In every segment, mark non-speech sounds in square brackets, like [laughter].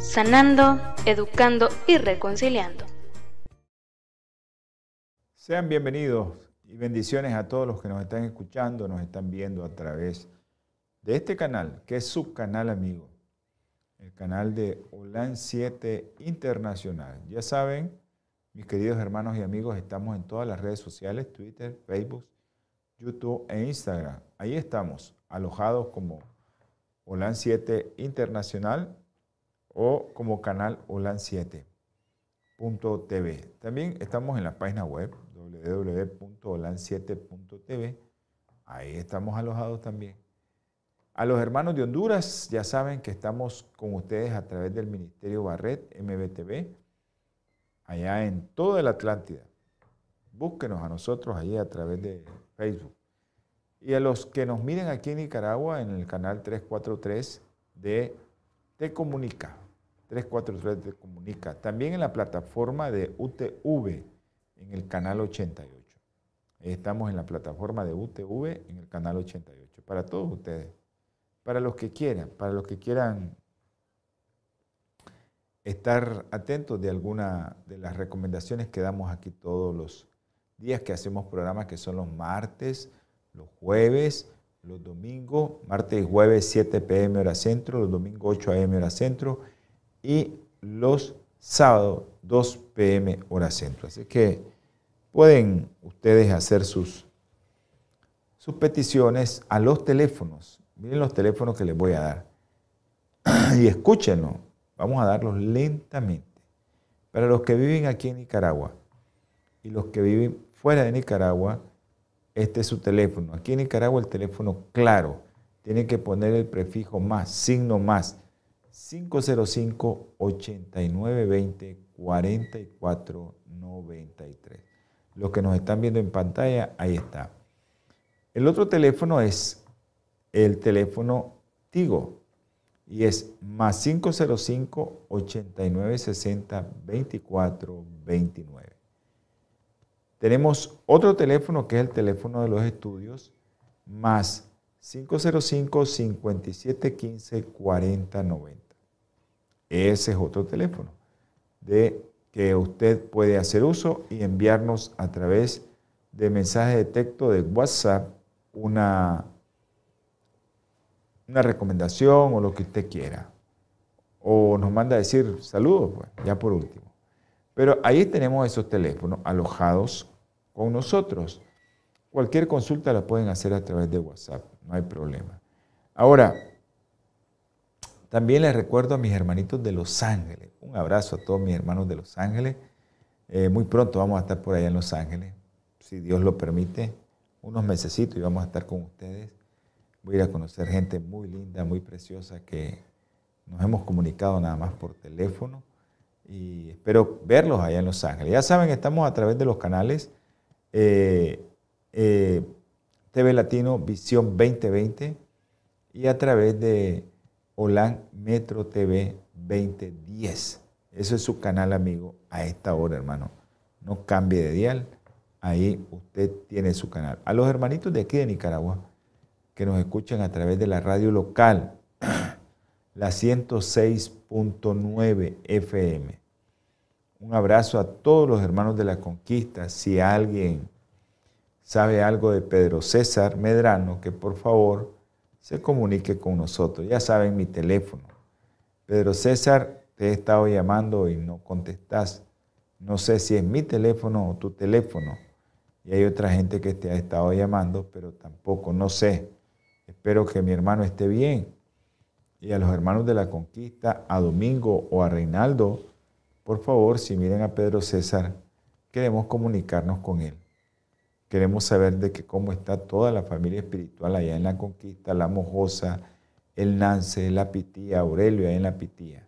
sanando, educando y reconciliando. Sean bienvenidos y bendiciones a todos los que nos están escuchando, nos están viendo a través de este canal, que es su canal amigo, el canal de OLAN 7 Internacional. Ya saben, mis queridos hermanos y amigos, estamos en todas las redes sociales, Twitter, Facebook, YouTube e Instagram. Ahí estamos, alojados como OLAN 7 Internacional o como canal OLAN7.tv. También estamos en la página web www.olan7.tv. Ahí estamos alojados también. A los hermanos de Honduras, ya saben que estamos con ustedes a través del Ministerio Barret, MBTV, allá en toda la Atlántida. Búsquenos a nosotros ahí a través de Facebook. Y a los que nos miren aquí en Nicaragua, en el canal 343 de Te Comunica. 343 Te Comunica. También en la plataforma de UTV, en el canal 88. Estamos en la plataforma de UTV, en el canal 88. Para todos ustedes. Para los que quieran, para los que quieran estar atentos de alguna de las recomendaciones que damos aquí todos los días que hacemos programas, que son los martes, los jueves, los domingos, martes y jueves 7 pm hora centro, los domingos 8 am hora centro y los sábados 2 pm hora centro. Así que pueden ustedes hacer sus, sus peticiones a los teléfonos. Miren los teléfonos que les voy a dar. [clears throat] y escúchenlo. Vamos a darlos lentamente. Para los que viven aquí en Nicaragua y los que viven fuera de Nicaragua, este es su teléfono. Aquí en Nicaragua el teléfono claro. Tiene que poner el prefijo más, signo más. 505-8920-4493. Los que nos están viendo en pantalla, ahí está. El otro teléfono es el teléfono Tigo y es más 505-8960-2429. Tenemos otro teléfono que es el teléfono de los estudios, más 505-5715-4090. Ese es otro teléfono de que usted puede hacer uso y enviarnos a través de mensaje de texto de WhatsApp una, una recomendación o lo que usted quiera. O nos manda a decir saludos, pues, ya por último. Pero ahí tenemos esos teléfonos alojados con nosotros. Cualquier consulta la pueden hacer a través de WhatsApp, no hay problema. Ahora, también les recuerdo a mis hermanitos de Los Ángeles. Un abrazo a todos mis hermanos de Los Ángeles. Eh, muy pronto vamos a estar por allá en Los Ángeles, si Dios lo permite, unos mesecitos y vamos a estar con ustedes. Voy a ir a conocer gente muy linda, muy preciosa que nos hemos comunicado nada más por teléfono y espero verlos allá en Los Ángeles. Ya saben, estamos a través de los canales eh, eh, TV Latino Visión 2020 y a través de Holan Metro TV 2010. Eso es su canal, amigo, a esta hora, hermano. No cambie de dial. Ahí usted tiene su canal. A los hermanitos de aquí de Nicaragua que nos escuchan a través de la radio local, [clears throat] la 106.9 FM. Un abrazo a todos los hermanos de la conquista. Si alguien sabe algo de Pedro César Medrano, que por favor se comunique con nosotros. Ya saben mi teléfono. Pedro César, te he estado llamando y no contestas. No sé si es mi teléfono o tu teléfono. Y hay otra gente que te ha estado llamando, pero tampoco, no sé. Espero que mi hermano esté bien. Y a los hermanos de la conquista, a Domingo o a Reinaldo, por favor, si miren a Pedro César, queremos comunicarnos con él. Queremos saber de que cómo está toda la familia espiritual allá en la conquista, la mojosa, el Nance, la pitía, Aurelio allá en la pitía.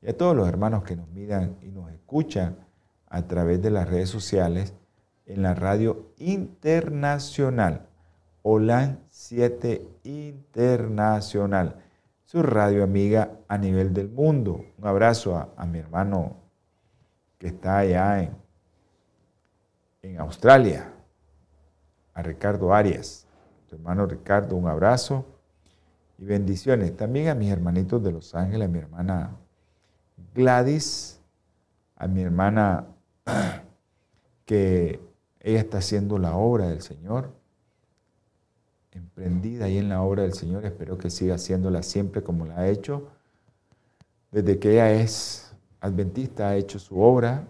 y a todos los hermanos que nos miran y nos escuchan a través de las redes sociales en la radio internacional, OLAN 7 Internacional, su radio amiga a nivel del mundo. Un abrazo a, mi hermano que está allá en, en Australia, a Ricardo Arias. Tu hermano Ricardo, un abrazo y bendiciones. También a mis hermanitos de Los Ángeles, a mi hermana Gladys, a mi hermana [clears throat] que ella está haciendo la obra del Señor, emprendida ahí en la obra del Señor. Espero que siga haciéndola siempre como la ha hecho. Desde que ella es adventista ha hecho su obra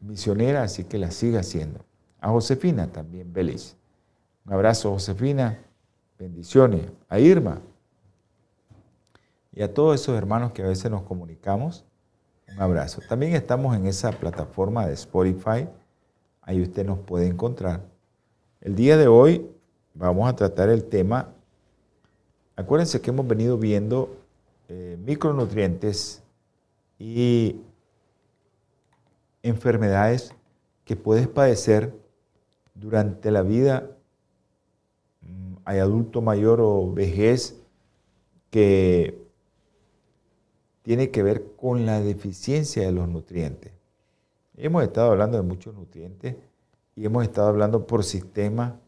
misionera, así que la siga haciendo. A Josefina también, Belis. Un abrazo, Josefina. Bendiciones. A Irma. Y a todos esos hermanos que a veces nos comunicamos, un abrazo. También estamos en esa plataforma de Spotify. Ahí usted nos puede encontrar. El día de hoy vamos a tratar el tema. Acuérdense que hemos venido viendo eh, micronutrientes y enfermedades que puedes padecer durante la vida, mm, hay adulto mayor o vejez, que tiene que ver con la deficiencia de los nutrientes. Hemos estado hablando de muchos nutrientes y hemos estado hablando por sistema.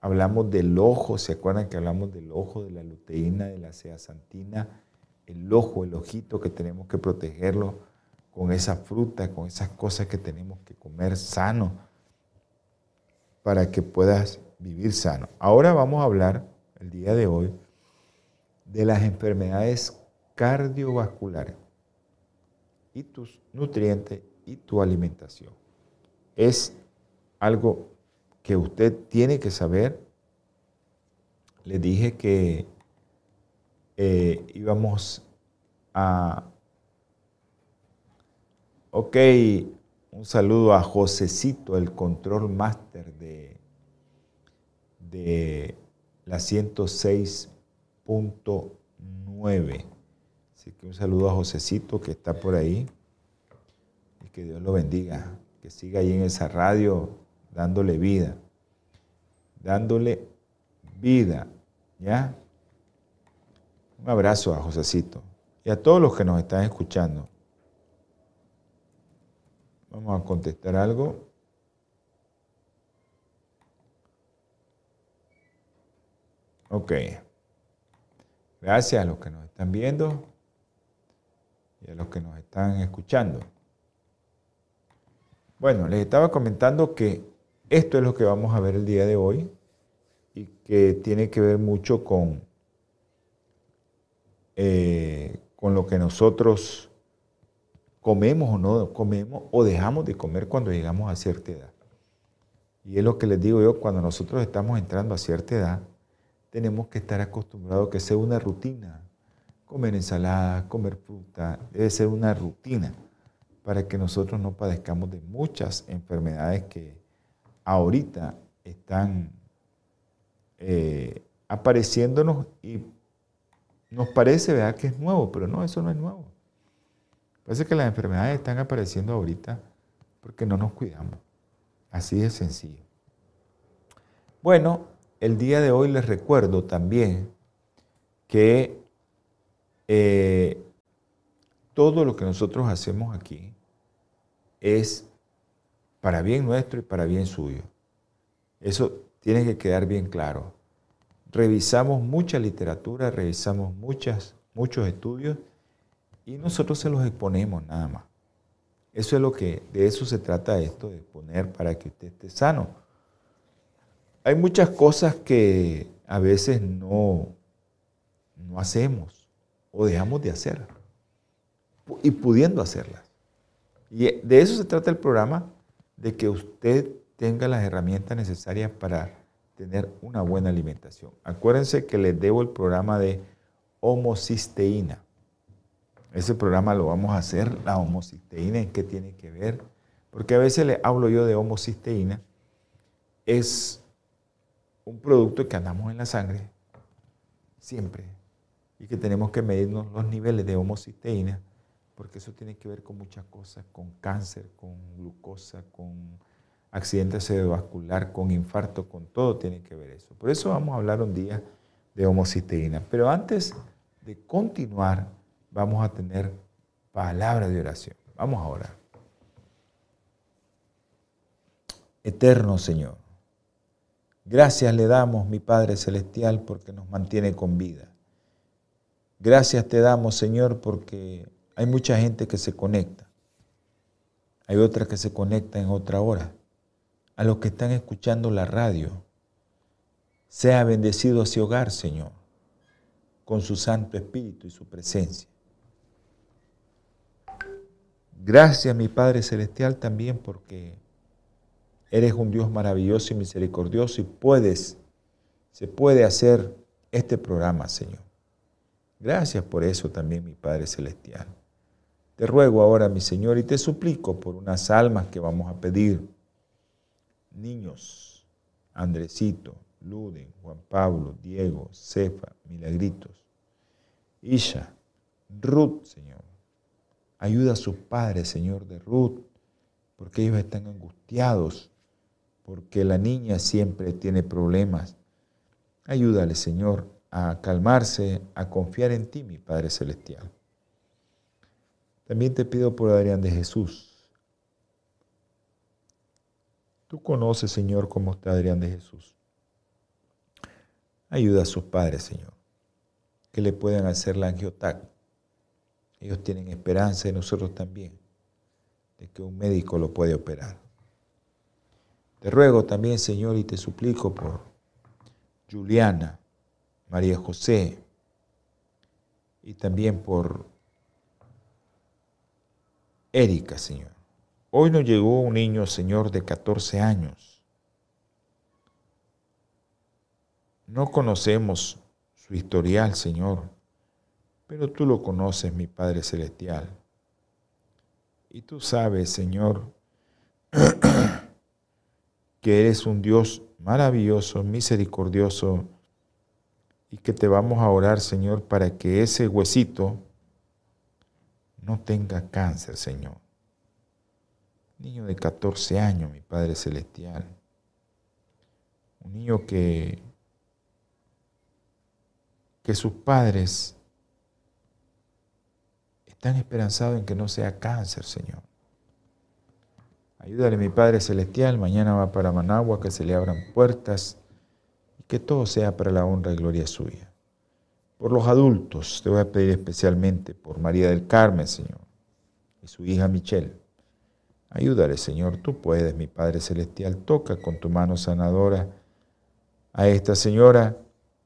Hablamos del ojo, ¿se acuerdan que hablamos del ojo, de la luteína, de la zeaxantina? El ojo, el ojito que tenemos que protegerlo con esa fruta, con esas cosas que tenemos que comer sano para que puedas vivir sano. Ahora vamos a hablar, el día de hoy, de las enfermedades cardiovasculares y tus nutrientes y tu alimentación. Es algo que usted tiene que saber. Le dije que eh, íbamos a... Ok, un saludo a Josecito, el control master de, de la 106.9. Así que un saludo a Josecito que está por ahí y que Dios lo bendiga, que siga ahí en esa radio dándole vida, dándole vida, ¿ya? Un abrazo a Josecito y a todos los que nos están escuchando. Vamos a contestar algo. Ok. Gracias a los que nos están viendo y a los que nos están escuchando. Bueno, les estaba comentando que esto es lo que vamos a ver el día de hoy y que tiene que ver mucho con, eh, con lo que nosotros comemos o no comemos o dejamos de comer cuando llegamos a cierta edad. Y es lo que les digo yo, cuando nosotros estamos entrando a cierta edad, tenemos que estar acostumbrados a que sea una rutina. Comer ensalada, comer fruta, debe ser una rutina para que nosotros no padezcamos de muchas enfermedades que ahorita están eh, apareciéndonos y nos parece ¿verdad? que es nuevo, pero no, eso no es nuevo. Parece que las enfermedades están apareciendo ahorita porque no nos cuidamos. Así de sencillo. Bueno, el día de hoy les recuerdo también que eh, todo lo que nosotros hacemos aquí es para bien nuestro y para bien suyo. Eso tiene que quedar bien claro. Revisamos mucha literatura, revisamos muchas, muchos estudios y nosotros se los exponemos nada más. Eso es lo que, de eso se trata esto, de exponer para que usted esté sano. Hay muchas cosas que a veces no, no hacemos o dejamos de hacer y pudiendo hacerlas. Y de eso se trata el programa, de que usted tenga las herramientas necesarias para tener una buena alimentación. Acuérdense que les debo el programa de homocisteína. Ese programa lo vamos a hacer, la homocisteína, ¿en qué tiene que ver? Porque a veces le hablo yo de homocisteína. Es un producto que andamos en la sangre, siempre, y que tenemos que medirnos los niveles de homocisteína porque eso tiene que ver con muchas cosas, con cáncer, con glucosa, con accidente cerebrovascular, con infarto, con todo tiene que ver eso. Por eso vamos a hablar un día de homocisteína. Pero antes de continuar, vamos a tener palabra de oración. Vamos a orar. Eterno Señor, gracias le damos, mi Padre Celestial, porque nos mantiene con vida. Gracias te damos, Señor, porque hay mucha gente que se conecta. Hay otra que se conecta en otra hora. A los que están escuchando la radio, sea bendecido ese hogar, Señor, con su Santo Espíritu y su presencia. Gracias, mi Padre Celestial, también porque eres un Dios maravilloso y misericordioso y puedes, se puede hacer este programa, Señor. Gracias por eso también, mi Padre Celestial. Te ruego ahora, mi Señor, y te suplico por unas almas que vamos a pedir. Niños, Andresito, Luden, Juan Pablo, Diego, Cefa, Milagritos, Isha, Ruth, Señor. Ayuda a sus padres, Señor, de Ruth, porque ellos están angustiados, porque la niña siempre tiene problemas. Ayúdale, Señor, a calmarse, a confiar en ti, mi Padre Celestial. También te pido por Adrián de Jesús. Tú conoces, Señor, cómo está Adrián de Jesús. Ayuda a sus padres, Señor, que le puedan hacer la angiotac. Ellos tienen esperanza y nosotros también, de que un médico lo puede operar. Te ruego también, Señor, y te suplico por Juliana, María José, y también por Erika, Señor. Hoy nos llegó un niño, Señor, de 14 años. No conocemos su historial, Señor, pero tú lo conoces, mi Padre Celestial. Y tú sabes, Señor, [clears throat] que eres un Dios maravilloso, misericordioso, y que te vamos a orar, Señor, para que ese huesito no tenga cáncer, Señor. Niño de 14 años, mi Padre Celestial. Un niño que, que sus padres están esperanzados en que no sea cáncer, Señor. Ayúdale, mi Padre Celestial. Mañana va para Managua, que se le abran puertas y que todo sea para la honra y gloria suya. Por los adultos, te voy a pedir especialmente por María del Carmen, Señor, y su hija Michelle. Ayúdale, Señor, tú puedes, mi Padre Celestial, toca con tu mano sanadora a esta señora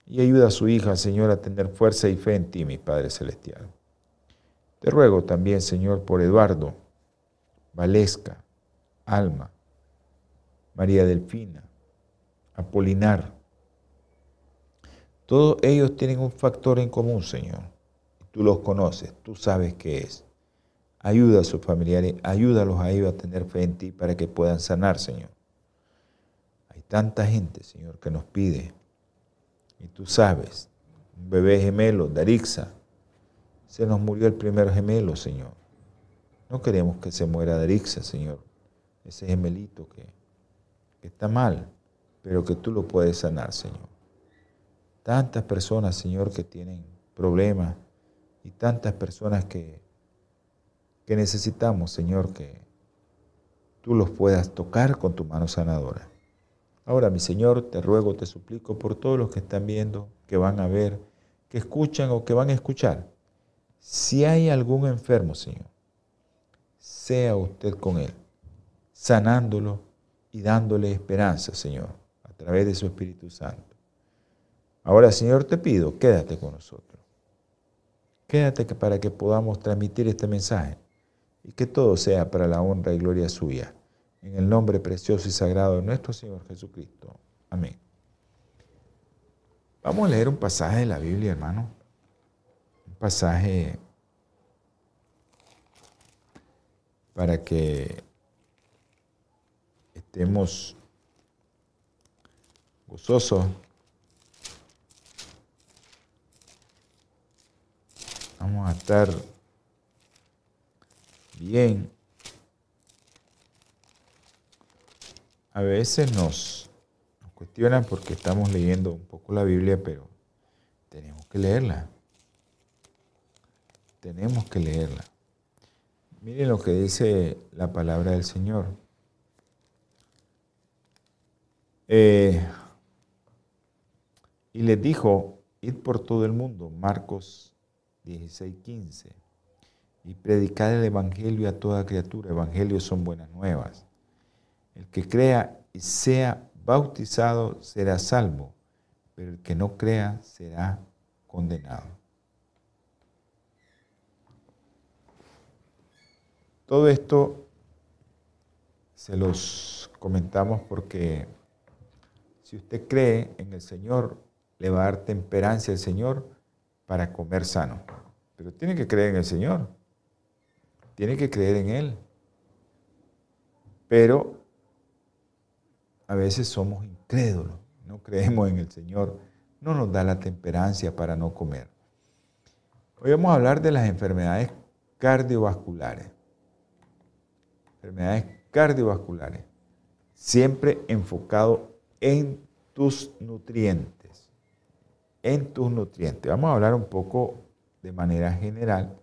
y ayuda a su hija, Señor, a tener fuerza y fe en ti, mi Padre Celestial. Te ruego también, Señor, por Eduardo, Valesca, Alma, María Delfina, Apolinar, todos ellos tienen un factor en común, Señor. Tú los conoces, tú sabes qué es. Ayuda a sus familiares, ayúdalos a ellos a tener fe en ti para que puedan sanar, Señor. Hay tanta gente, Señor, que nos pide. Y tú sabes, un bebé gemelo, Darixa, se nos murió el primer gemelo, Señor. No queremos que se muera Darixa, Señor. Ese gemelito que, que está mal, pero que tú lo puedes sanar, Señor. Tantas personas, Señor, que tienen problemas y tantas personas que, que necesitamos, Señor, que tú los puedas tocar con tu mano sanadora. Ahora, mi Señor, te ruego, te suplico por todos los que están viendo, que van a ver, que escuchan o que van a escuchar. Si hay algún enfermo, Señor, sea usted con él, sanándolo y dándole esperanza, Señor, a través de su Espíritu Santo. Ahora, Señor, te pido, quédate con nosotros. Quédate para que podamos transmitir este mensaje y que todo sea para la honra y gloria suya. En el nombre precioso y sagrado de nuestro Señor Jesucristo. Amén. Vamos a leer un pasaje de la Biblia, hermano. Un pasaje para que estemos gozosos Vamos a estar también a veces nos, nos cuestionan porque estamos leyendo un poco la Biblia, pero tenemos que leerla. Tenemos que leerla. Miren lo que dice la palabra del Señor. Eh, y les dijo, id por todo el mundo, Marcos 16, 15, y predicad el Evangelio a toda criatura. Evangelios son buenas nuevas. El que crea y sea bautizado será salvo, pero el que no crea será condenado. Todo esto se los comentamos porque si usted cree en el Señor, le va a dar temperancia al Señor para comer sano. Pero tiene que creer en el Señor. Tiene que creer en Él. Pero a veces somos incrédulos, no creemos en el Señor, no nos da la temperancia para no comer. Hoy vamos a hablar de las enfermedades cardiovasculares. Enfermedades cardiovasculares, siempre enfocado en tus nutrientes, en tus nutrientes. Vamos a hablar un poco de manera general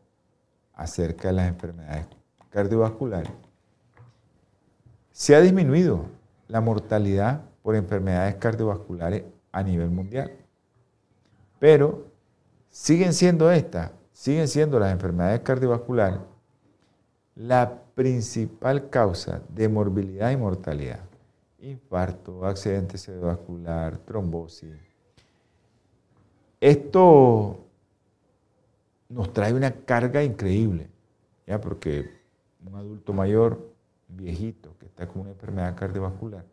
acerca de las enfermedades cardiovasculares. Se ha disminuido la mortalidad por enfermedades cardiovasculares a nivel mundial. Pero siguen siendo estas, siguen siendo las enfermedades cardiovasculares la principal causa de morbilidad y mortalidad. Infarto, accidente cerebrovascular, trombosis. Esto nos trae una carga increíble, ¿ya? porque un adulto mayor viejito que está con una enfermedad cardiovascular,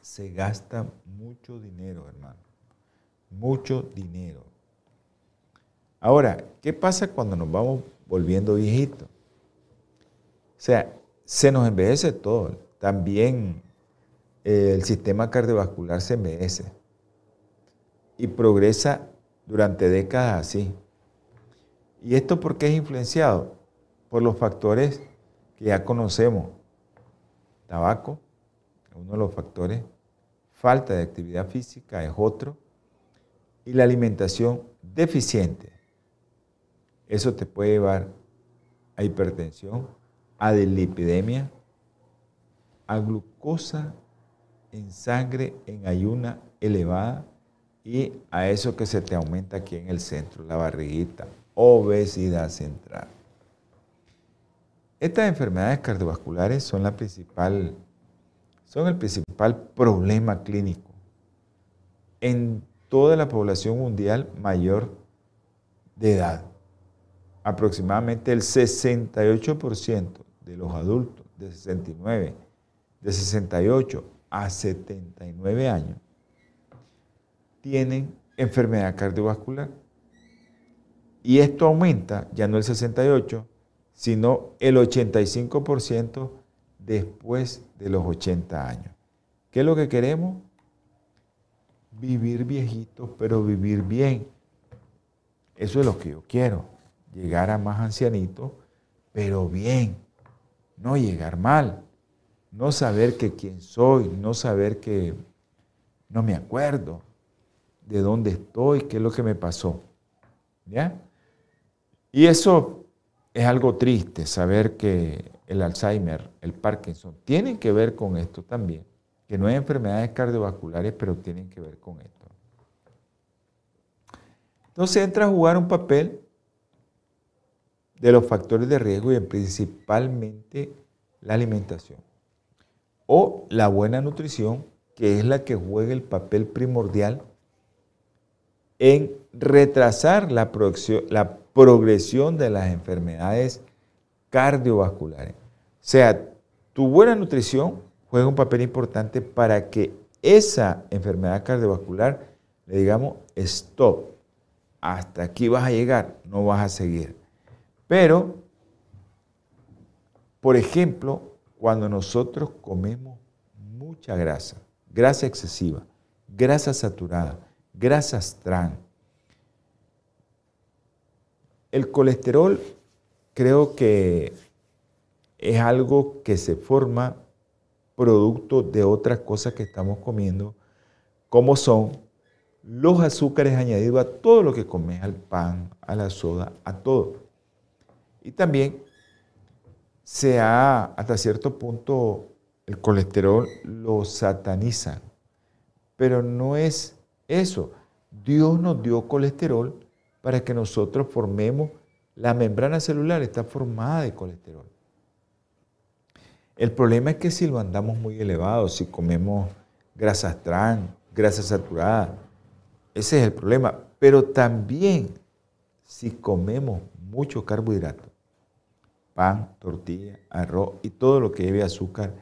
se gasta mucho dinero, hermano. Mucho dinero. Ahora, ¿qué pasa cuando nos vamos volviendo viejitos? O sea, se nos envejece todo. También eh, el sistema cardiovascular se envejece y progresa durante décadas así. ¿Y esto por qué es influenciado? Por los factores que ya conocemos. Tabaco, uno de los factores. Falta de actividad física es otro. Y la alimentación deficiente. Eso te puede llevar a hipertensión, a dislipidemia, a glucosa en sangre en ayuna elevada y a eso que se te aumenta aquí en el centro, la barriguita, obesidad central. Estas enfermedades cardiovasculares son, la principal, son el principal problema clínico en toda la población mundial mayor de edad. Aproximadamente el 68% de los adultos de 69, de 68 a 79 años tienen enfermedad cardiovascular. Y esto aumenta, ya no el 68, sino el 85% después de los 80 años. ¿Qué es lo que queremos? Vivir viejitos, pero vivir bien. Eso es lo que yo quiero. Llegar a más ancianitos, pero bien. No llegar mal. No saber que quién soy, no saber que no me acuerdo de dónde estoy, qué es lo que me pasó. ¿Ya? Y eso es algo triste saber que el Alzheimer, el Parkinson, tienen que ver con esto también, que no hay enfermedades cardiovasculares, pero tienen que ver con esto. Entonces entra a jugar un papel de los factores de riesgo y principalmente la alimentación o la buena nutrición, que es la que juega el papel primordial en retrasar la, progresión de las enfermedades cardiovasculares. O sea, tu buena nutrición juega un papel importante para que esa enfermedad cardiovascular le digamos stop. Hasta aquí vas a llegar, no vas a seguir. Pero, por ejemplo, cuando nosotros comemos mucha grasa, grasa excesiva, grasa saturada, grasas trans, el colesterol creo que es algo que se forma producto de otras cosas que estamos comiendo, como son los azúcares añadidos a todo lo que comes, al pan, a la soda, a todo. Y también se ha, hasta cierto punto, el colesterol lo sataniza. Pero no es eso. Dios nos dio colesterol para que nosotros formemos, la membrana celular está formada de colesterol. El problema es que si lo andamos muy elevado, si comemos grasas trans, grasas saturadas, ese es el problema. Pero también si comemos mucho carbohidrato, pan, tortilla, arroz y todo lo que lleve azúcar,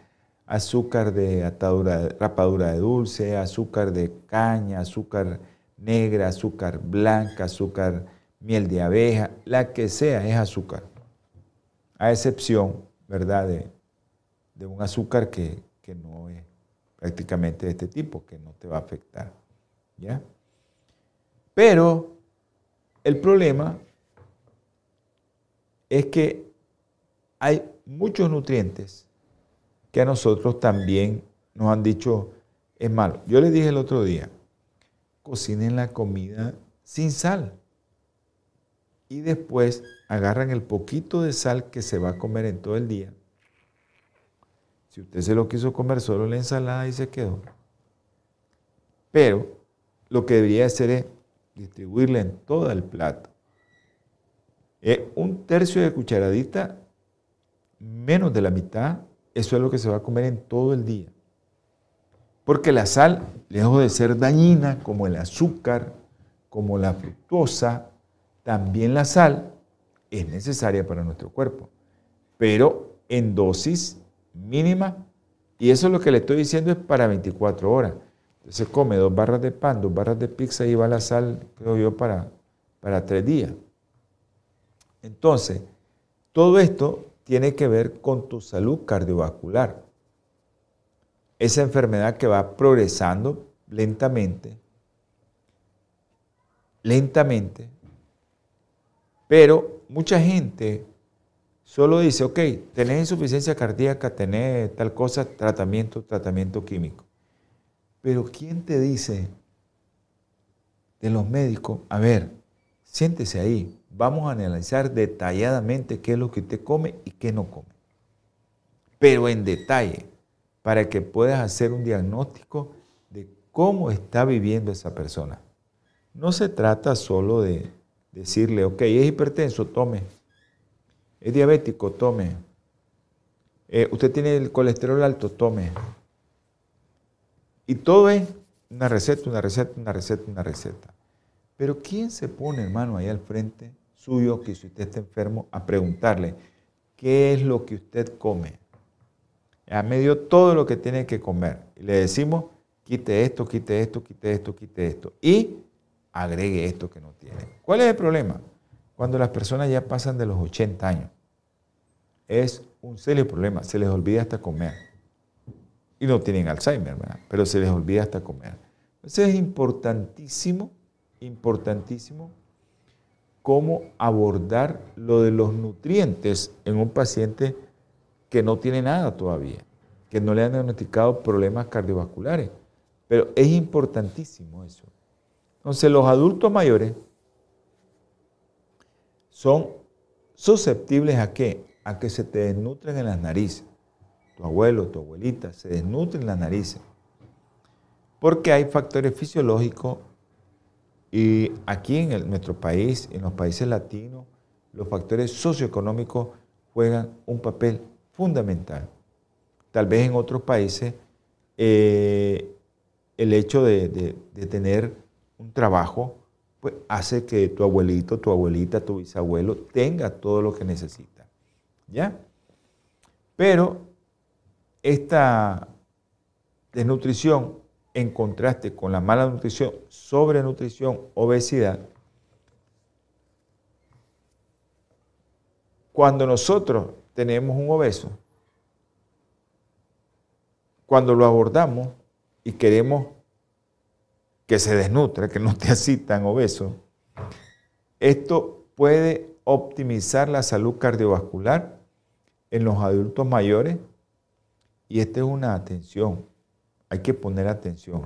azúcar de atadura, rapadura de dulce, azúcar de caña, azúcar negra, azúcar blanca, azúcar miel de abeja, la que sea es azúcar. A excepción, ¿verdad?, de, un azúcar que, que, no es prácticamente de este tipo, que no te va a afectar. ¿Ya? Pero el problema es que hay muchos nutrientes que a nosotros también nos han dicho es malo. Yo les dije el otro día, cocinen la comida sin sal y después agarran el poquito de sal que se va a comer en todo el día. Si usted se lo quiso comer solo la ensalada y se quedó. Pero lo que debería hacer es distribuirla en todo el plato. Es un tercio de cucharadita, menos de la mitad, eso es lo que se va a comer en todo el día. Porque la sal, lejos de ser dañina, como el azúcar, como la fructosa, también la sal es necesaria para nuestro cuerpo, pero en dosis mínima. Y eso es lo que le estoy diciendo es para 24 horas. Se come dos barras de pan, dos barras de pizza y va la sal, creo yo, para, para tres días. Entonces, todo esto tiene que ver con tu salud cardiovascular. Esa enfermedad que va progresando lentamente, lentamente, pero mucha gente solo dice, ok, tenés insuficiencia cardíaca, tenés tal cosa, tratamiento, tratamiento químico. Pero ¿quién te dice de los médicos, a ver, siéntese ahí, vamos a analizar detalladamente qué es lo que usted come y qué no come. Pero en detalle, para que puedas hacer un diagnóstico de cómo está viviendo esa persona. No se trata solo de decirle, ok, es hipertenso, tome. Es diabético, tome. Eh, usted tiene el colesterol alto, tome. Y todo es una receta, una receta, una receta, una receta. Pero ¿quién se pone, hermano, ahí al frente suyo, que si usted está enfermo, a preguntarle, ¿qué es lo que usted come? Ya me dio todo lo que tiene que comer. Y le decimos, quite esto, quite esto, quite esto, quite esto. Y agregue esto que no tiene. ¿Cuál es el problema? Cuando las personas ya pasan de los 80 años. Es un serio problema. Se les olvida hasta comer y no tienen Alzheimer, ¿verdad? pero se les olvida hasta comer. Entonces es importantísimo, importantísimo cómo abordar lo de los nutrientes en un paciente que no tiene nada todavía, que no le han diagnosticado problemas cardiovasculares. Pero es importantísimo eso. Entonces los adultos mayores son susceptibles a qué? A que se te desnutren en las narices tu abuelo, tu abuelita, se desnutren la nariz. Porque hay factores fisiológicos y aquí en nuestro país, en los países latinos, los factores socioeconómicos juegan un papel fundamental. Tal vez en otros países eh, el hecho de, de, tener un trabajo pues, hace que tu abuelito, tu abuelita, tu bisabuelo tenga todo lo que necesita. ¿Ya? Pero esta desnutrición en contraste con la mala nutrición, sobrenutrición, obesidad, cuando nosotros tenemos un obeso, cuando lo abordamos y queremos que se desnutre, que no esté así tan obeso, esto puede optimizar la salud cardiovascular en los adultos mayores. Y esta es una atención, hay que poner atención.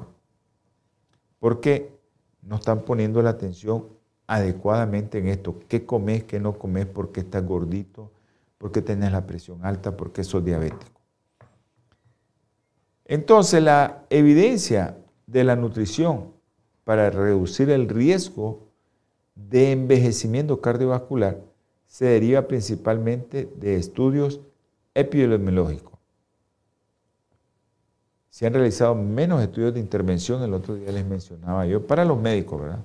Porque no están poniendo la atención adecuadamente en esto. ¿Qué comes, qué no comes? ¿Por qué estás gordito? ¿Por qué tenés la presión alta? ¿Por qué sos diabético? Entonces, la evidencia de la nutrición para reducir el riesgo de envejecimiento cardiovascular se deriva principalmente de estudios epidemiológicos. Se han realizado menos estudios de intervención, el otro día les mencionaba yo, para los médicos, ¿verdad?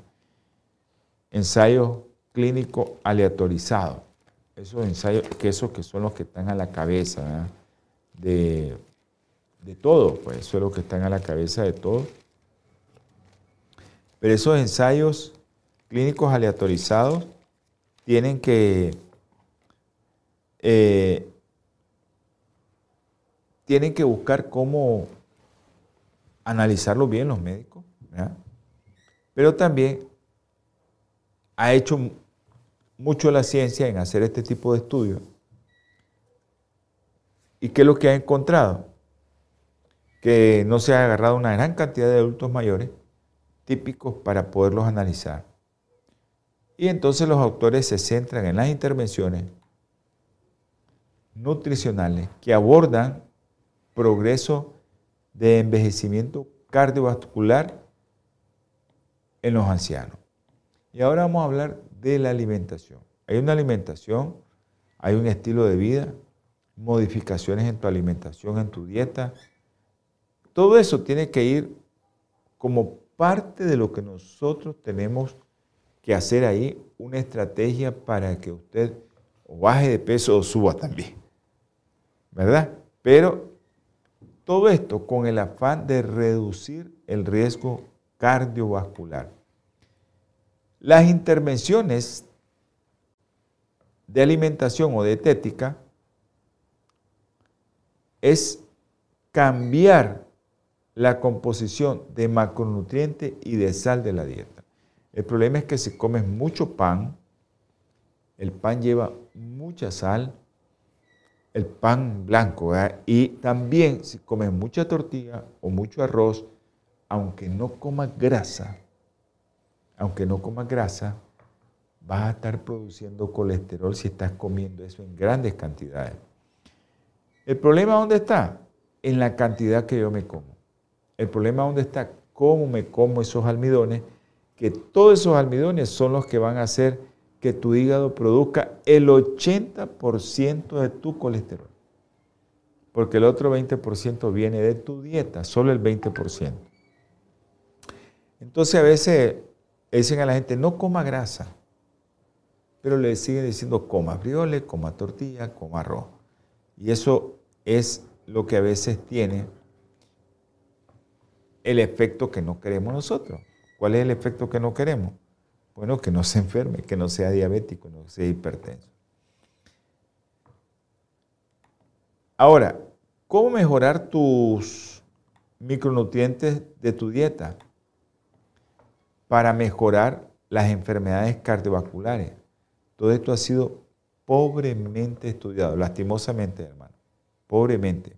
Ensayos clínicos aleatorizados. Esos ensayos, que esos que son los que están a la cabeza de, de todo, pues eso es lo que están a la cabeza de todo. Pero esos ensayos clínicos aleatorizados tienen que eh, tienen que buscar cómo analizarlo bien los médicos, pero también ha hecho mucho la ciencia en hacer este tipo de estudios. ¿Y qué es lo que ha encontrado? Que no se ha agarrado una gran cantidad de adultos mayores típicos para poderlos analizar. Y entonces los autores se centran en las intervenciones nutricionales que abordan progreso de envejecimiento cardiovascular en los ancianos. Y ahora vamos a hablar de la alimentación. Hay una alimentación, hay un estilo de vida, modificaciones en tu alimentación, en tu dieta. Todo eso tiene que ir como parte de lo que nosotros tenemos que hacer ahí, una estrategia para que usted baje de peso o suba también. ¿Verdad? Pero todo esto con el afán de reducir el riesgo cardiovascular. Las intervenciones de alimentación o dietética es cambiar la composición de macronutrientes y de sal de la dieta. El problema es que si comes mucho pan, el pan lleva mucha sal, el pan blanco, y también si comes mucha tortilla o mucho arroz, aunque no comas grasa, aunque no comas grasa, vas a estar produciendo colesterol si estás comiendo eso en grandes cantidades. ¿El problema dónde está? En la cantidad que yo me como. El problema dónde está, cómo me como esos almidones, que todos esos almidones son los que van a hacer que tu hígado produzca el 80% de tu colesterol. Porque el otro 20% viene de tu dieta, solo el 20%. Entonces a veces dicen a la gente, no coma grasa, pero le siguen diciendo coma frijoles, coma tortilla, coma arroz. Y eso es lo que a veces tiene el efecto que no queremos nosotros. ¿Cuál es el efecto que no queremos? Bueno, que no se enferme, que no sea diabético, no sea hipertenso. Ahora, ¿cómo mejorar tus micronutrientes de tu dieta para mejorar las enfermedades cardiovasculares? Todo esto ha sido pobremente estudiado, lastimosamente, hermano, pobremente.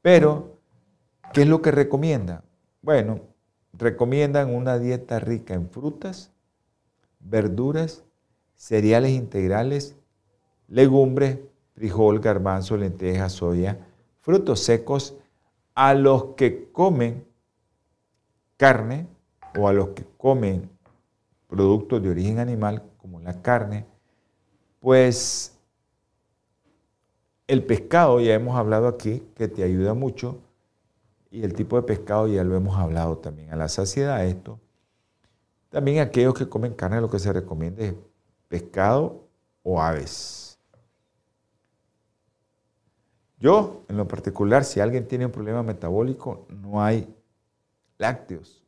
Pero, ¿qué es lo que recomienda? Bueno, recomiendan una dieta rica en frutas, verduras, cereales integrales, legumbres, frijol, garbanzo, lentejas, soya, frutos secos, a los que comen carne o a los que comen productos de origen animal, como la carne, pues el pescado, ya hemos hablado aquí, que te ayuda mucho, y el tipo de pescado ya lo hemos hablado también a la saciedad esto. También aquellos que comen carne lo que se recomienda es pescado o aves. Yo, en lo particular, si alguien tiene un problema metabólico, no hay lácteos.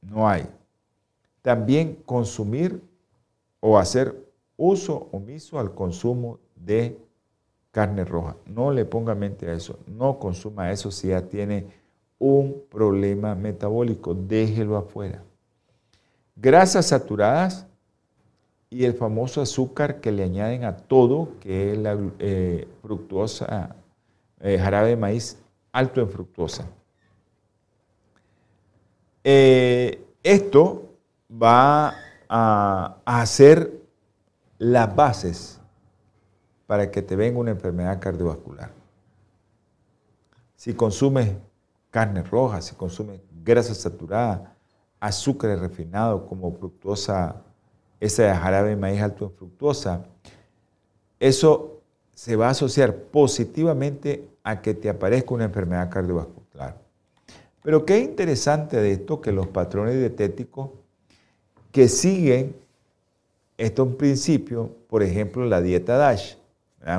No hay. También consumir o hacer uso omiso al consumo de carne roja. No le ponga mente a eso. No consuma eso si ya tiene un problema metabólico. Déjelo afuera. Grasas saturadas y el famoso azúcar que le añaden a todo, que es la eh, fructuosa, eh, jarabe de maíz alto en fructuosa. Eh, esto va a, hacer las bases para que te venga una enfermedad cardiovascular. Si consumes carne roja, si consumes grasa saturada, azúcar refinado como fructosa, esa jarabe de maíz alto en fructosa, eso se va a asociar positivamente a que te aparezca una enfermedad cardiovascular. Pero qué interesante de esto que los patrones dietéticos que siguen estos principios, por ejemplo, la dieta DASH,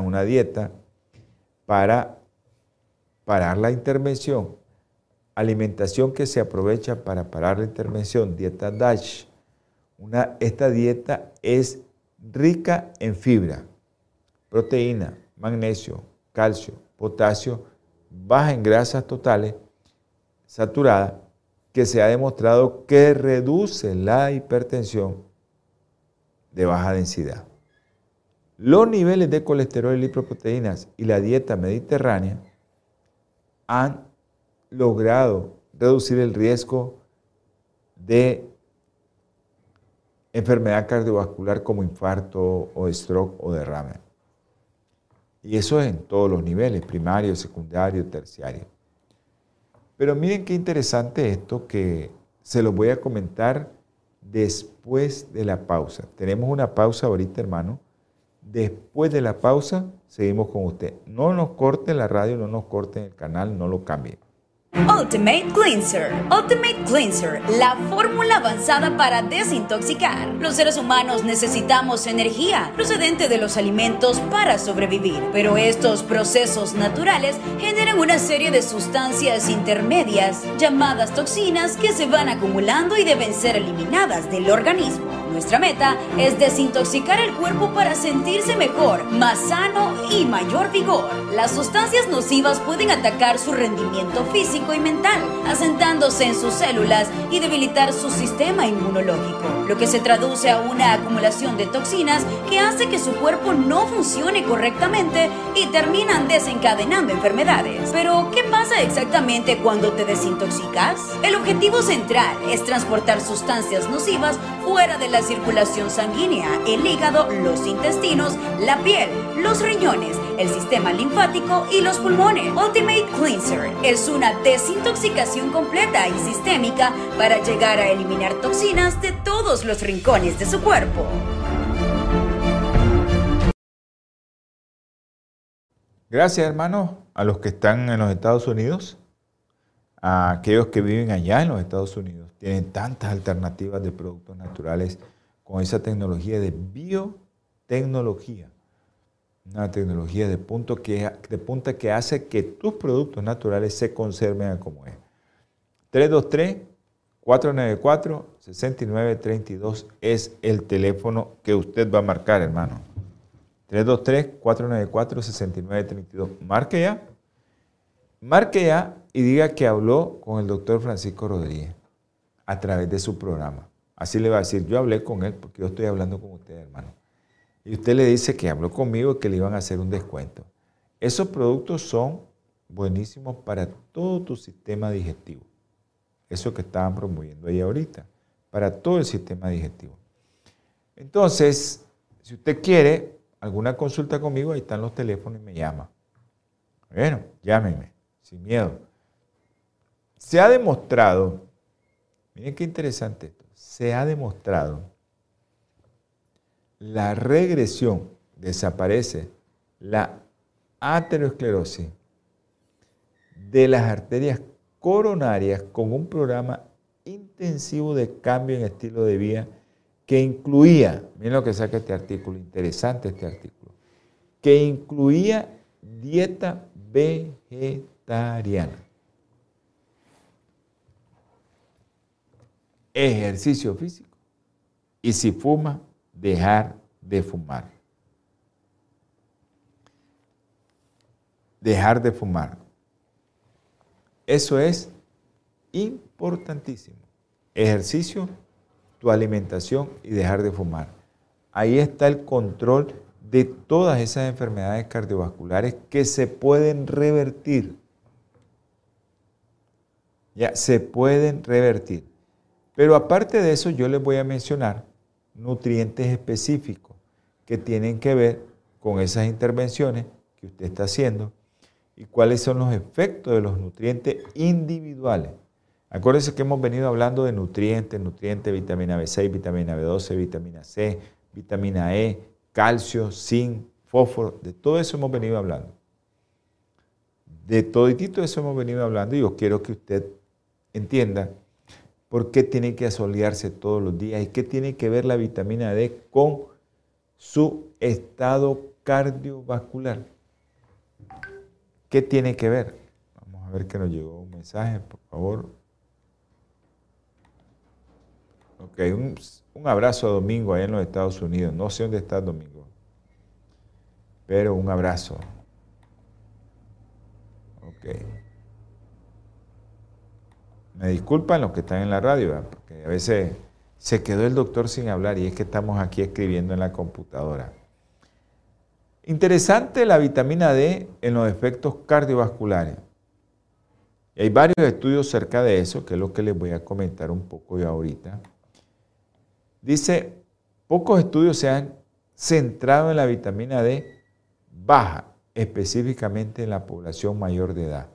una dieta para parar la intervención, alimentación que se aprovecha para parar la intervención, dieta DASH. Esta dieta es rica en fibra, proteína, magnesio, calcio, potasio, baja en grasas totales saturada que se ha demostrado que reduce la hipertensión de baja densidad. Los niveles de colesterol y lipoproteínas y la dieta mediterránea han logrado reducir el riesgo de enfermedad cardiovascular como infarto o stroke o derrame. Y eso es en todos los niveles, primario, secundario, terciario. Pero miren qué interesante esto que se lo voy a comentar después de la pausa. Tenemos una pausa ahorita, hermano. Después de la pausa, seguimos con usted. No nos corte la radio, no nos corte el canal, no lo cambie. Ultimate Cleanser. Ultimate Cleanser, la fórmula avanzada para desintoxicar. Los seres humanos necesitamos energía procedente de los alimentos para sobrevivir, pero estos procesos naturales generan una serie de sustancias intermedias llamadas toxinas que se van acumulando y deben ser eliminadas del organismo. Nuestra meta es desintoxicar el cuerpo para sentirse mejor, más sano y mayor vigor. Las sustancias nocivas pueden atacar su rendimiento físico y mental, asentándose en sus células y debilitar su sistema inmunológico, lo que se traduce a una acumulación de toxinas que hace que su cuerpo no funcione correctamente y terminan desencadenando enfermedades. Pero, ¿qué pasa exactamente cuando te desintoxicas? El objetivo central es transportar sustancias nocivas fuera de la circulación sanguínea, el hígado, los intestinos, la piel, los riñones, el sistema linfático y los pulmones. Ultimate Cleanser es una desintoxicación completa y sistémica para llegar a eliminar toxinas de todos los rincones de su cuerpo. Gracias hermanos a los que están en los Estados Unidos, a aquellos que viven allá en los Estados Unidos. Tienen tantas alternativas de productos naturales con esa tecnología de biotecnología. Una tecnología de, punto que, de punta que hace que tus productos naturales se conserven como es. 323-494-6932 es el teléfono que usted va a marcar, hermano. 323-494-6932. Marque ya. Marque ya y diga que habló con el doctor Francisco Rodríguez a través de su programa. Así le va a decir, yo hablé con él porque yo estoy hablando con usted, hermano. Y usted le dice que habló conmigo y que le iban a hacer un descuento. Esos productos son buenísimos para todo tu sistema digestivo. Eso que estaban promoviendo ahí ahorita, para todo el sistema digestivo. Entonces, si usted quiere alguna consulta conmigo, ahí están los teléfonos y me llama. Bueno, llámeme, sin miedo. Se ha demostrado, miren qué interesante esto, se ha demostrado la regresión, desaparece la aterosclerosis de las arterias coronarias con un programa intensivo de cambio en estilo de vida que incluía, miren lo que saca este artículo, interesante este artículo, que incluía dieta vegetariana. Ejercicio físico y si fuma, dejar de fumar. Dejar de fumar. Eso es importantísimo. Ejercicio, tu alimentación y dejar de fumar. ahí está el control de todas esas enfermedades cardiovasculares que se pueden revertir. Ya, se pueden revertir. Pero aparte de eso, yo les voy a mencionar nutrientes específicos que tienen que ver con esas intervenciones que usted está haciendo y cuáles son los efectos de los nutrientes individuales. Acuérdense que hemos venido hablando de nutrientes, nutrientes, vitamina B6, vitamina B12, vitamina C, vitamina E, calcio, zinc, fósforo, de todo eso hemos venido hablando. De todo eso hemos venido hablando y yo quiero que usted entienda por qué tiene que asolearse todos los días y qué tiene que ver la vitamina D con su estado cardiovascular. ¿Qué tiene que ver? Vamos a ver que nos llegó un mensaje, por favor. Ok, un, un abrazo a Domingo allá en los Estados Unidos. No sé dónde está Domingo, pero un abrazo. Ok. Me disculpan los que están en la radio, porque a veces se quedó el doctor sin hablar y es que estamos aquí escribiendo en la computadora. Interesante la vitamina D en los efectos cardiovasculares. Y hay varios estudios cerca de eso, que es lo que les voy a comentar un poco yo ahorita. Dice, pocos estudios se han centrado en la vitamina D baja, específicamente en la población mayor de edad.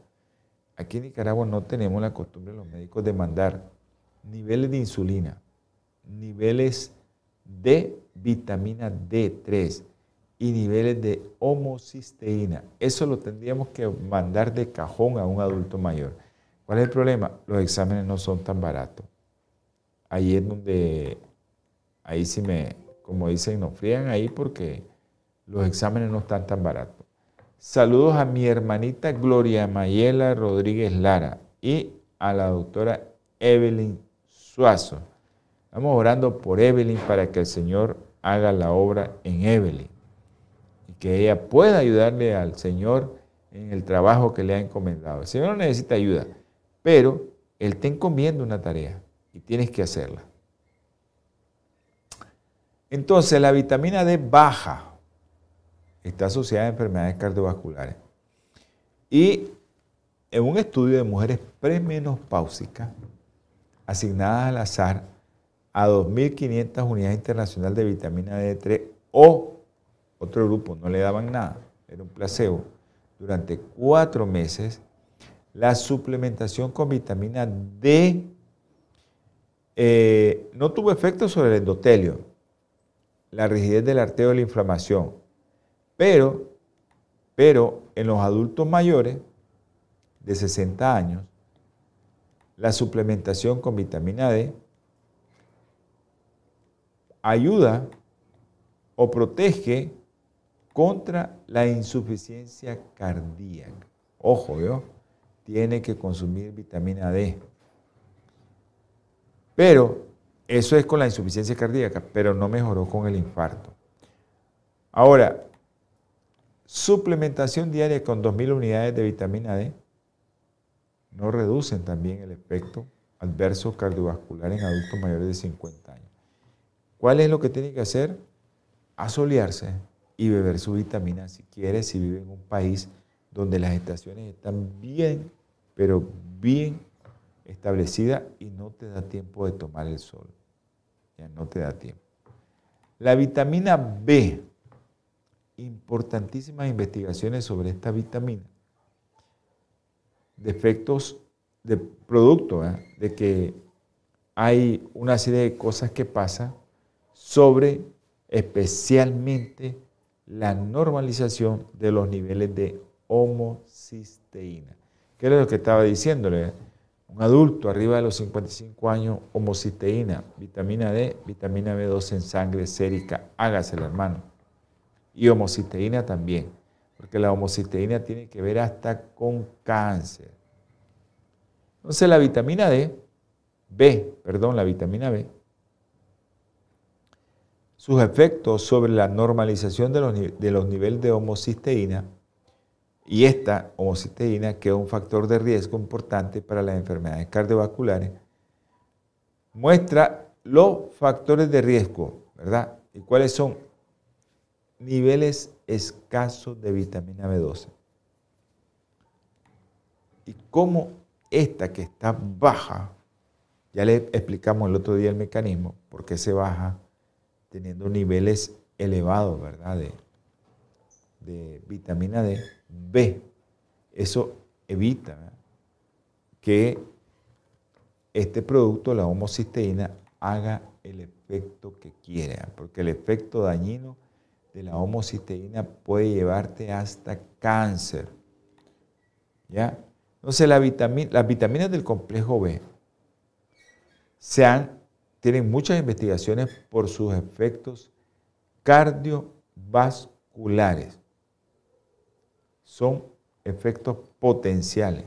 Aquí en Nicaragua no tenemos la costumbre los médicos de mandar niveles de insulina, niveles de vitamina D3 y niveles de homocisteína. Eso lo tendríamos que mandar de cajón a un adulto mayor. ¿Cuál es el problema? Los exámenes no son tan baratos. Ahí es donde, ahí sí me, como dicen, nos frían ahí porque los exámenes no están tan baratos. Saludos a mi hermanita Gloria Mayela Rodríguez Lara y a la doctora Evelyn Suazo. Estamos orando por Evelyn para que el Señor haga la obra en Evelyn y que ella pueda ayudarle al Señor en el trabajo que le ha encomendado. El Señor no necesita ayuda, pero Él te encomienda una tarea y tienes que hacerla. Entonces, la vitamina D baja está asociada a enfermedades cardiovasculares. Y en un estudio de mujeres premenopáusicas asignadas al azar a 2.500 unidades internacionales de vitamina D3 o otro grupo no le daban nada, era un placebo, durante cuatro meses, la suplementación con vitamina D eh, no tuvo efecto sobre el endotelio, la rigidez del artero y la inflamación, pero, pero en los adultos mayores de 60 años, la suplementación con vitamina D ayuda o protege contra la insuficiencia cardíaca. Ojo, ¿yo? tiene que consumir vitamina D. Pero eso es con la insuficiencia cardíaca, pero no mejoró con el infarto. Ahora, suplementación diaria con 2.000 unidades de vitamina D no reducen también el efecto adverso cardiovascular en adultos mayores de 50 años. ¿Cuál es lo que tiene que hacer? Asolearse y beber su vitamina si quiere, si vive en un país donde las estaciones están bien, pero bien establecidas y no te da tiempo de tomar el sol. Ya no te da tiempo. La vitamina B importantísimas investigaciones sobre esta vitamina, de efectos de producto, de que hay una serie de cosas que pasan sobre especialmente la normalización de los niveles de homocisteína. ¿Qué es lo que estaba diciéndole? Un adulto arriba de los 55 años, homocisteína, vitamina D, vitamina B2 en sangre sérica, hágaselo hermano y homocisteína también, porque la homocisteína tiene que ver hasta con cáncer. Entonces la vitamina D, B, perdón, la vitamina B, sus efectos sobre la normalización de los, de los niveles de homocisteína y esta homocisteína, que es un factor de riesgo importante para las enfermedades cardiovasculares, muestra los factores de riesgo, ¿verdad? ¿Y cuáles son? Niveles escasos de vitamina B12. Y cómo esta que está baja, ya le explicamos el otro día el mecanismo, por qué se baja teniendo niveles elevados, ¿verdad? De, de vitamina D, B. Eso evita que este producto, la homocisteína, haga el efecto que quiere, porque el efecto dañino de la homocisteína puede llevarte hasta cáncer. ¿Ya? Entonces, la vitamina, las vitaminas del complejo B tienen muchas investigaciones por sus efectos cardiovasculares. Son efectos potenciales.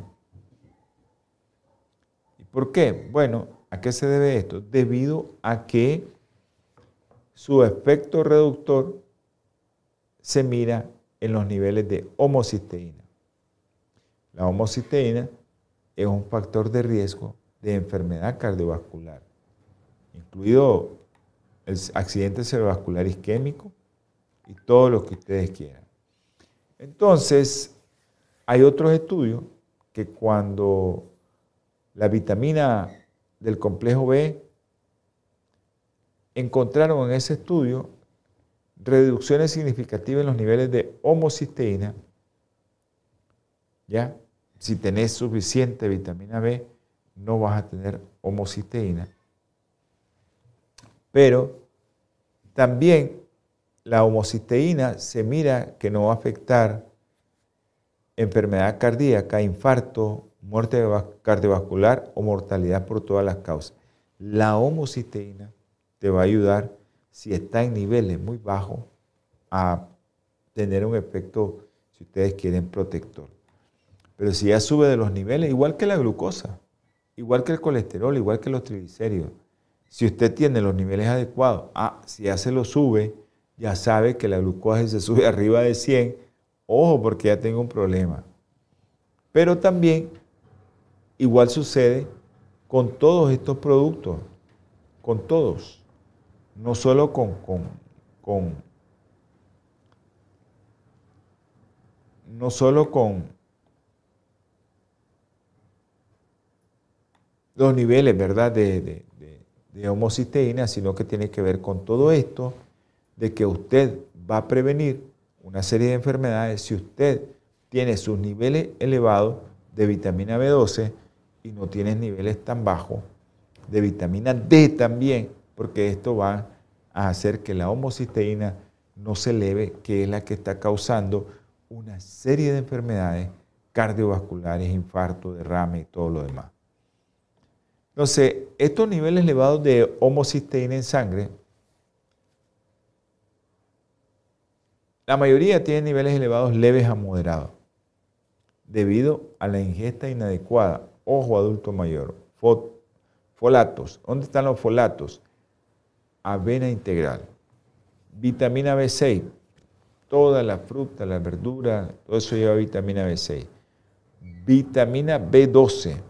¿Y por qué? Bueno, ¿a qué se debe esto? Debido a que su efecto reductor se mira en los niveles de homocisteína. La homocisteína es un factor de riesgo de enfermedad cardiovascular, incluido el accidente cerebrovascular isquémico y todo lo que ustedes quieran. Entonces, hay otros estudios que cuando la vitamina del complejo B encontraron en ese estudio reducciones significativas en los niveles de homocisteína, ¿ya? Si tenés suficiente vitamina B, no vas a tener homocisteína. Pero también la homocisteína se mira que no va a afectar enfermedad cardíaca, infarto, muerte cardiovascular o mortalidad por todas las causas. La homocisteína te va a ayudar si está en niveles muy bajos a tener un efecto, si ustedes quieren, protector. Pero si ya sube de los niveles, igual que la glucosa, igual que el colesterol, igual que los triglicéridos, si usted tiene los niveles adecuados, ah, si ya se lo sube, ya sabe que la glucosa se sube [laughs] arriba de 100, ojo porque ya tengo un problema. Pero también igual sucede con todos estos productos, con todos, no solo con, con, con no solo con los niveles, ¿verdad?, de, de, homocisteína, sino que tiene que ver con todo esto, de que usted va a prevenir una serie de enfermedades si usted tiene sus niveles elevados de vitamina B12 y no tiene niveles tan bajos de vitamina D también, porque esto va a hacer que la homocisteína no se eleve, que es la que está causando una serie de enfermedades cardiovasculares, infarto, derrame y todo lo demás. Entonces, estos niveles elevados de homocisteína en sangre, la mayoría tienen niveles elevados leves a moderados, debido a la ingesta inadecuada, ojo adulto mayor, folatos. ¿Dónde están los folatos? Avena integral, vitamina B6, toda la fruta, la verdura, todo eso lleva vitamina B6. Vitamina B12,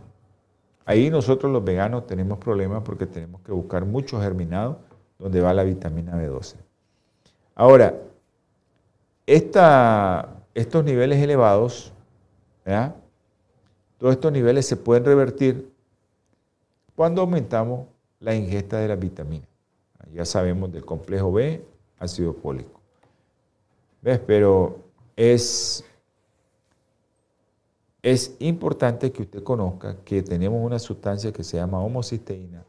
Ahí nosotros los veganos tenemos problemas porque tenemos que buscar mucho germinado donde va la vitamina B12. Ahora, estos niveles elevados, todos estos niveles se pueden revertir cuando aumentamos la ingesta de las vitaminas. Ya sabemos del complejo B, ácido fólico. ¿Ves? Pero es es importante que usted conozca que tenemos una sustancia que se llama homocisteína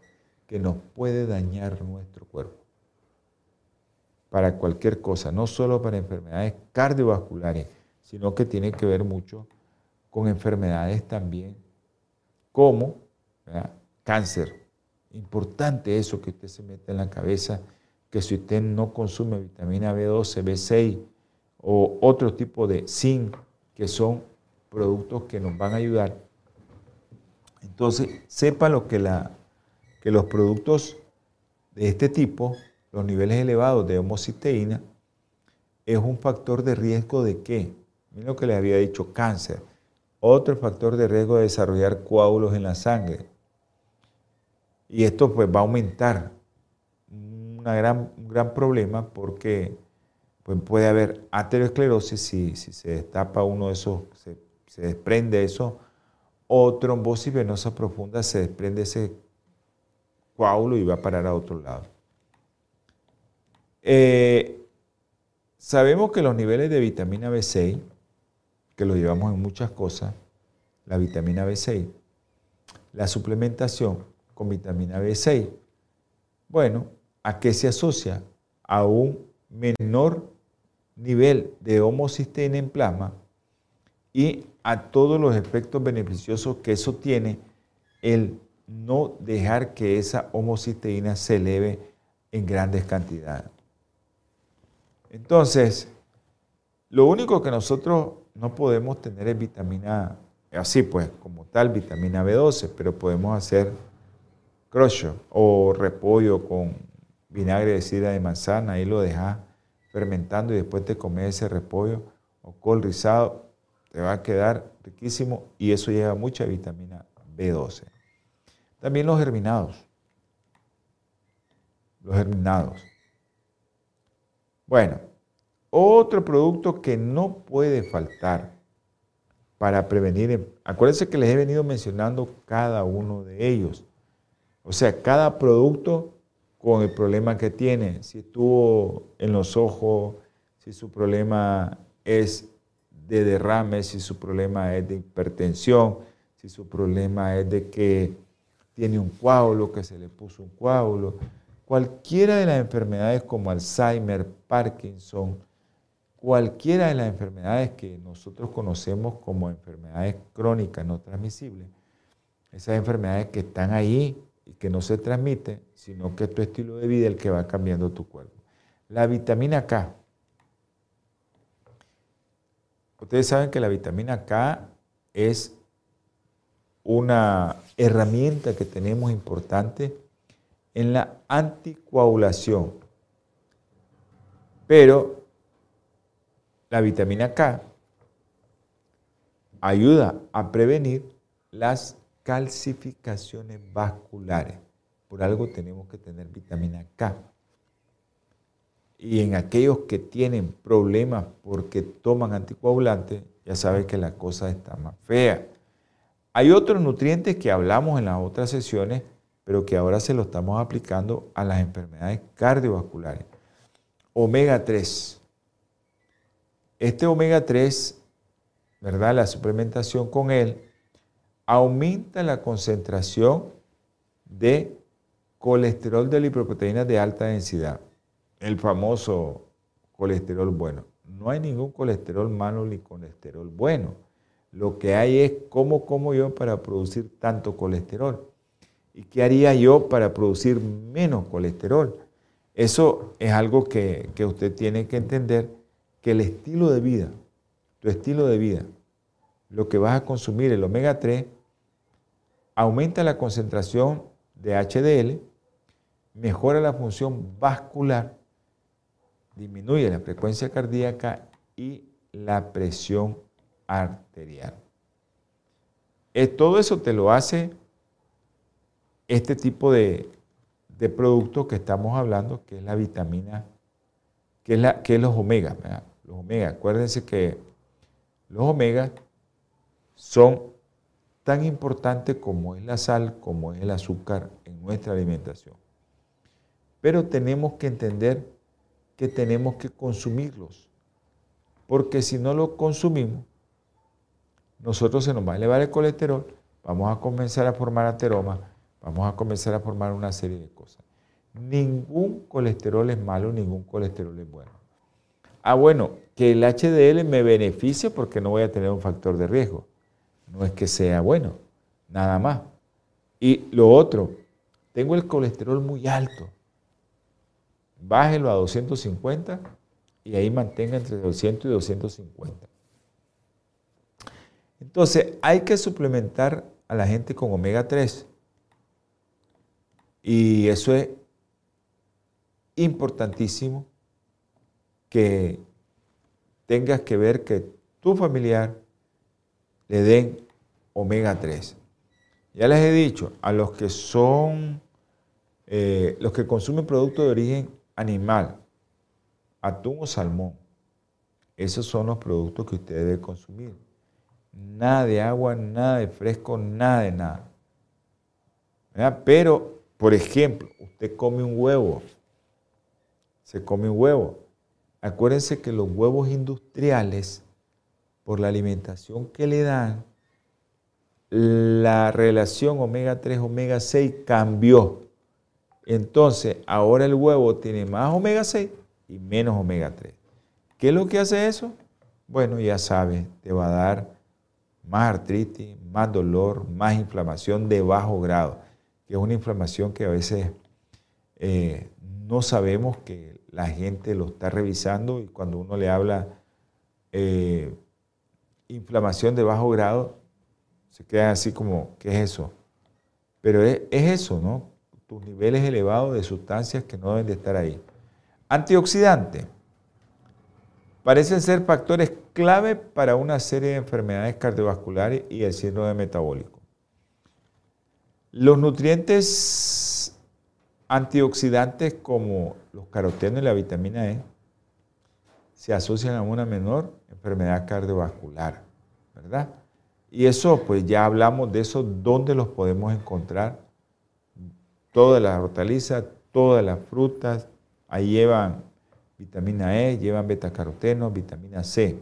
que nos puede dañar nuestro cuerpo para cualquier cosa, no solo para enfermedades cardiovasculares, sino que tiene que ver mucho con enfermedades también como cáncer. Importante eso que usted se mete en la cabeza, que si usted no consume vitamina B12, B6 o otro tipo de zinc, que son productos que nos van a ayudar. Entonces, sepa lo que, la, que los productos de este tipo, los niveles elevados de homocisteína, es un factor de riesgo de qué? Miren lo que les había dicho, cáncer. Otro factor de riesgo de desarrollar coágulos en la sangre. Y esto pues va a aumentar gran, un gran problema porque pues, puede haber aterosclerosis si, si se destapa uno de esos, se, se desprende eso, o trombosis venosa profunda, se desprende ese coágulo y va a parar a otro lado. Eh, sabemos que los niveles de vitamina B6, que lo llevamos en muchas cosas, la vitamina B6, la suplementación con vitamina B6, bueno, ¿a qué se asocia? A un menor nivel de homocisteína en plasma y a todos los efectos beneficiosos que eso tiene el no dejar que esa homocisteína se eleve en grandes cantidades. Entonces, lo único que nosotros no podemos tener es vitamina, así pues, como tal, vitamina B12, pero podemos hacer crusher o repollo con vinagre de sidra de manzana, ahí lo dejas fermentando y después te comes ese repollo o col rizado, te va a quedar riquísimo y eso lleva mucha vitamina B12. También los germinados. Los germinados. Bueno, otro producto que no puede faltar para prevenir, acuérdense que les he venido mencionando cada uno de ellos. O sea, cada producto con el problema que tiene. Si estuvo en los ojos, si su problema es de derrame, si su problema es de hipertensión, si su problema es de que tiene un coágulo, que se le puso un coágulo. Cualquiera de las enfermedades como Alzheimer, Parkinson, cualquiera de las enfermedades que nosotros conocemos como enfermedades crónicas no transmisibles, esas enfermedades que están ahí y que no se transmiten, sino que es tu estilo de vida el que va cambiando tu cuerpo. La vitamina K. Ustedes saben que la vitamina K es una herramienta que tenemos importante en la anticoagulación. Pero la vitamina K ayuda a prevenir las calcificaciones vasculares. Por algo tenemos que tener vitamina K. Y en aquellos que tienen problemas porque toman anticoagulantes, ya saben que la cosa está más fea. Hay otros nutrientes que hablamos en las otras sesiones, pero que ahora se lo estamos aplicando a las enfermedades cardiovasculares. Omega 3. Este omega 3, ¿verdad? La suplementación con él aumenta la concentración de colesterol de lipoproteínas de alta densidad, el famoso colesterol bueno. No hay ningún colesterol malo ni colesterol bueno. Lo que hay es cómo como yo para producir tanto colesterol y qué haría yo para producir menos colesterol. Eso es algo que, que usted tiene que entender, que el estilo de vida, tu estilo de vida, lo que vas a consumir, el omega 3, aumenta la concentración de HDL, mejora la función vascular, disminuye la frecuencia cardíaca y la presión arterial. Eh, todo eso te lo hace este tipo de, de producto que estamos hablando, que es la vitamina, que es, la, que es los omegas. Los omegas, acuérdense que los omegas son tan importante como es la sal, como es el azúcar en nuestra alimentación. Pero tenemos que entender que tenemos que consumirlos, porque si no los consumimos, nosotros se nos va a elevar el colesterol, vamos a comenzar a formar ateroma, vamos a comenzar a formar una serie de cosas. Ningún colesterol es malo, ningún colesterol es bueno. Ah, bueno, que el HDL me beneficia porque no voy a tener un factor de riesgo no es que sea bueno, nada más. Y lo otro, tengo el colesterol muy alto. Bájelo a 250 y ahí mantenga entre 200 y 250. Entonces, hay que suplementar a la gente con omega 3. Y eso es importantísimo que tengas que ver que tu familiar le den omega 3. Ya les he dicho, a los que son eh, los que consumen productos de origen animal, atún o salmón, esos son los productos que usted debe consumir. Nada de agua, nada de fresco, nada de nada. Pero, por ejemplo, usted come un huevo, se come un huevo. Acuérdense que los huevos industriales, por la alimentación que le dan, la relación omega 3, omega 6 cambió. Entonces, ahora el huevo tiene más omega 6 y menos omega 3. ¿Qué es lo que hace eso? Bueno, ya sabes, te va a dar más artritis, más dolor, más inflamación de bajo grado, que es una inflamación que a veces eh, no sabemos que la gente lo está revisando y cuando uno le habla eh, inflamación de bajo grado, se queda así como, ¿qué es eso? Pero es, es eso, ¿no? tus niveles elevados de sustancias que no deben de estar ahí. Antioxidante. Parecen ser factores clave para una serie de enfermedades cardiovasculares y el síndrome metabólico. Los nutrientes antioxidantes como los carotenos y la vitamina E se asocian a una menor enfermedad cardiovascular, ¿verdad? Y eso, pues ya hablamos de eso, dónde los podemos encontrar todas las hortalizas, todas las frutas, ahí llevan vitamina E, llevan betacaroteno, vitamina C.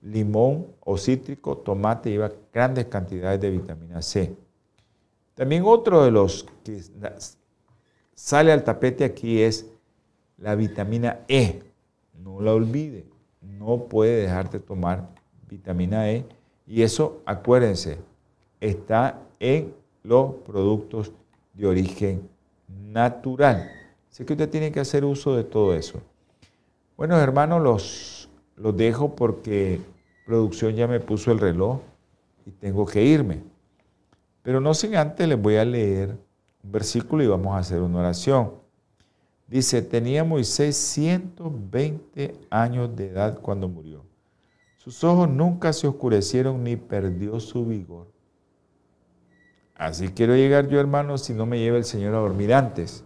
Limón o cítrico, tomate lleva grandes cantidades de vitamina C. También otro de los que sale al tapete aquí es la vitamina E. No la olvide, no puede dejar de tomar vitamina E y eso, acuérdense, está en los productos de origen natural. Así que usted tiene que hacer uso de todo eso. Bueno, hermanos, los, los dejo porque producción ya me puso el reloj y tengo que irme. Pero no sin antes les voy a leer un versículo y vamos a hacer una oración. Dice, tenía Moisés 120 años de edad cuando murió. Sus ojos nunca se oscurecieron ni perdió su vigor. Así quiero llegar yo, hermano, si no me lleva el Señor a dormir antes.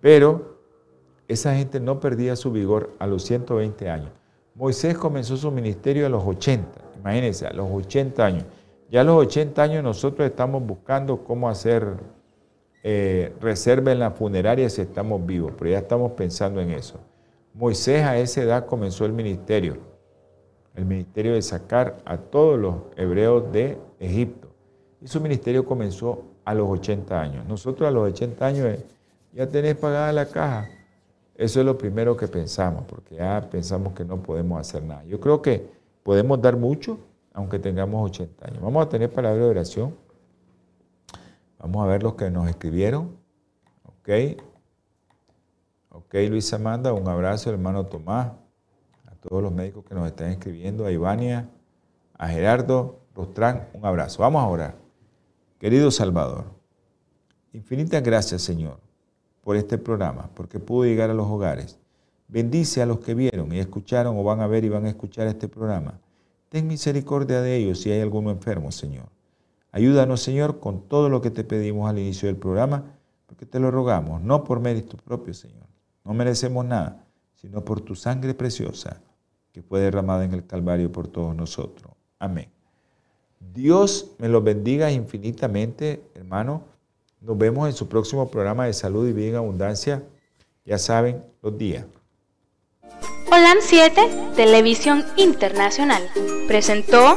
Pero esa gente no perdía su vigor a los 120 años. Moisés comenzó su ministerio a los 80, imagínense, a los 80 años. Ya a los 80 años nosotros estamos buscando cómo hacer eh, reserva en la funeraria si estamos vivos, pero ya estamos pensando en eso. Moisés a esa edad comenzó el ministerio, el ministerio de sacar a todos los hebreos de Egipto. Y su ministerio comenzó a los 80 años. Nosotros a los 80 años eh, ya tenés pagada la caja. Eso es lo primero que pensamos, porque ya pensamos que no podemos hacer nada. Yo creo que podemos dar mucho, aunque tengamos 80 años. Vamos a tener palabra de oración. Vamos a ver los que nos escribieron. Ok. Ok, Luisa Amanda, un abrazo, hermano Tomás, a todos los médicos que nos están escribiendo, a Ivania, a Gerardo Rostrán, un abrazo. Vamos a orar. Querido Salvador, infinitas gracias Señor por este programa, porque pudo llegar a los hogares. Bendice a los que vieron y escucharon o van a ver y van a escuchar este programa. Ten misericordia de ellos si hay alguno enfermo, Señor. Ayúdanos, Señor, con todo lo que te pedimos al inicio del programa, porque te lo rogamos, no por mérito propio, Señor. No merecemos nada, sino por tu sangre preciosa que fue derramada en el Calvario por todos nosotros. Amén. Dios me los bendiga infinitamente, hermano. Nos vemos en su próximo programa de salud y vida en abundancia. Ya saben, los días. Holan 7, Televisión Internacional, presentó